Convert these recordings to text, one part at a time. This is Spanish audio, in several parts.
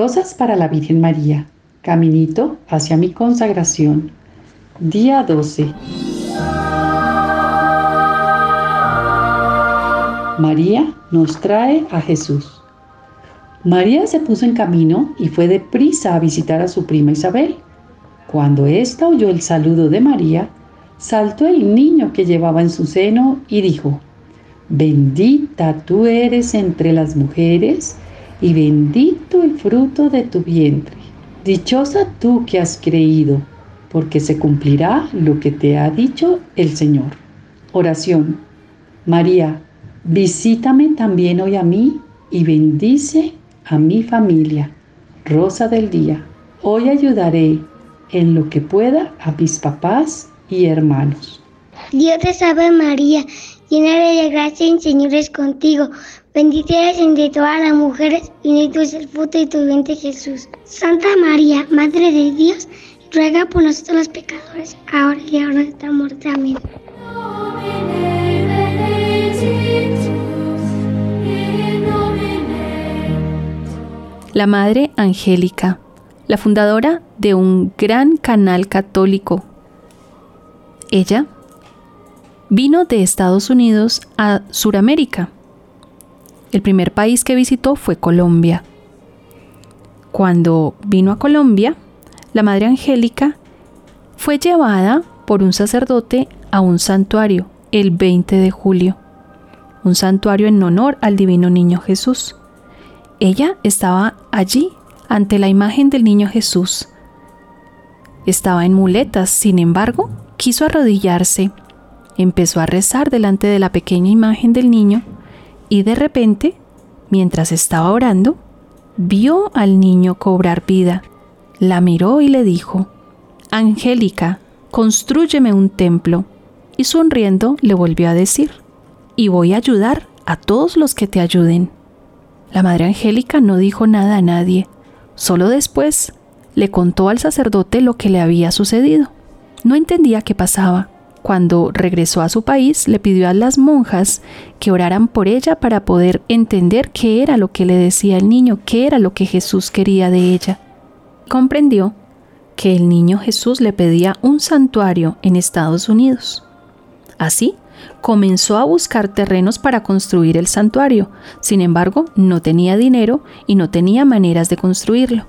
Rosas para la Virgen María, caminito hacia mi consagración. Día 12. María nos trae a Jesús. María se puso en camino y fue deprisa a visitar a su prima Isabel. Cuando ésta oyó el saludo de María, saltó el niño que llevaba en su seno y dijo, Bendita tú eres entre las mujeres y bendito el fruto de tu vientre. Dichosa tú que has creído porque se cumplirá lo que te ha dicho el Señor. Oración. María, visítame también hoy a mí y bendice a mi familia. Rosa del día. Hoy ayudaré en lo que pueda a mis papás y hermanos. Dios te salve María, llena de gracia, el Señor es contigo. Bendita eres entre todas las mujeres y bendito es el fruto de tu vientre Jesús. Santa María, Madre de Dios, ruega por nosotros los pecadores, ahora y ahora de nuestra muerte. Amén. La Madre Angélica, la fundadora de un gran canal católico. Ella vino de Estados Unidos a Suramérica. El primer país que visitó fue Colombia. Cuando vino a Colombia, la Madre Angélica fue llevada por un sacerdote a un santuario el 20 de julio, un santuario en honor al Divino Niño Jesús. Ella estaba allí ante la imagen del Niño Jesús. Estaba en muletas, sin embargo, quiso arrodillarse, empezó a rezar delante de la pequeña imagen del niño y de repente, mientras estaba orando, vio al niño cobrar vida la miró y le dijo, Angélica, construyeme un templo. Y sonriendo le volvió a decir, y voy a ayudar a todos los que te ayuden. La Madre Angélica no dijo nada a nadie, solo después le contó al sacerdote lo que le había sucedido. No entendía qué pasaba. Cuando regresó a su país, le pidió a las monjas que oraran por ella para poder entender qué era lo que le decía el niño, qué era lo que Jesús quería de ella comprendió que el niño Jesús le pedía un santuario en Estados Unidos. Así, comenzó a buscar terrenos para construir el santuario, sin embargo, no tenía dinero y no tenía maneras de construirlo.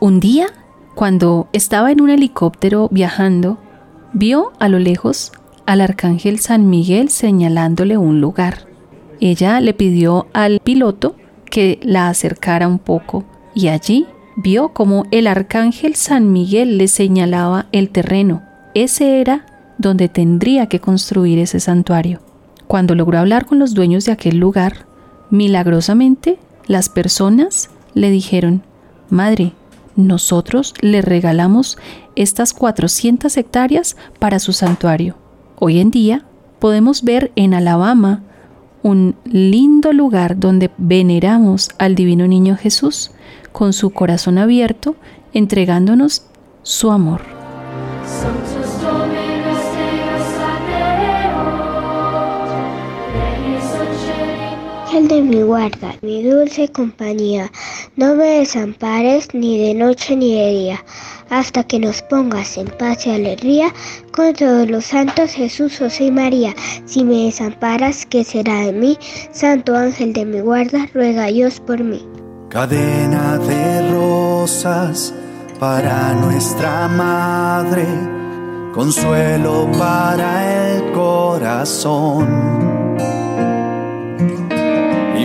Un día, cuando estaba en un helicóptero viajando, vio a lo lejos al arcángel San Miguel señalándole un lugar. Ella le pidió al piloto que la acercara un poco y allí vio como el arcángel San Miguel le señalaba el terreno. Ese era donde tendría que construir ese santuario. Cuando logró hablar con los dueños de aquel lugar, milagrosamente las personas le dijeron, Madre, nosotros le regalamos estas 400 hectáreas para su santuario. Hoy en día podemos ver en Alabama un lindo lugar donde veneramos al Divino Niño Jesús con su corazón abierto, entregándonos su amor. El de mi guarda, mi dulce compañía, no me desampares ni de noche ni de día, hasta que nos pongas en paz y alegría con todos los santos Jesús, José y María. Si me desamparas, ¿qué será de mí? Santo ángel de mi guarda, ruega Dios por mí. Cadena de rosas para nuestra madre, consuelo para el corazón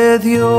de Dios.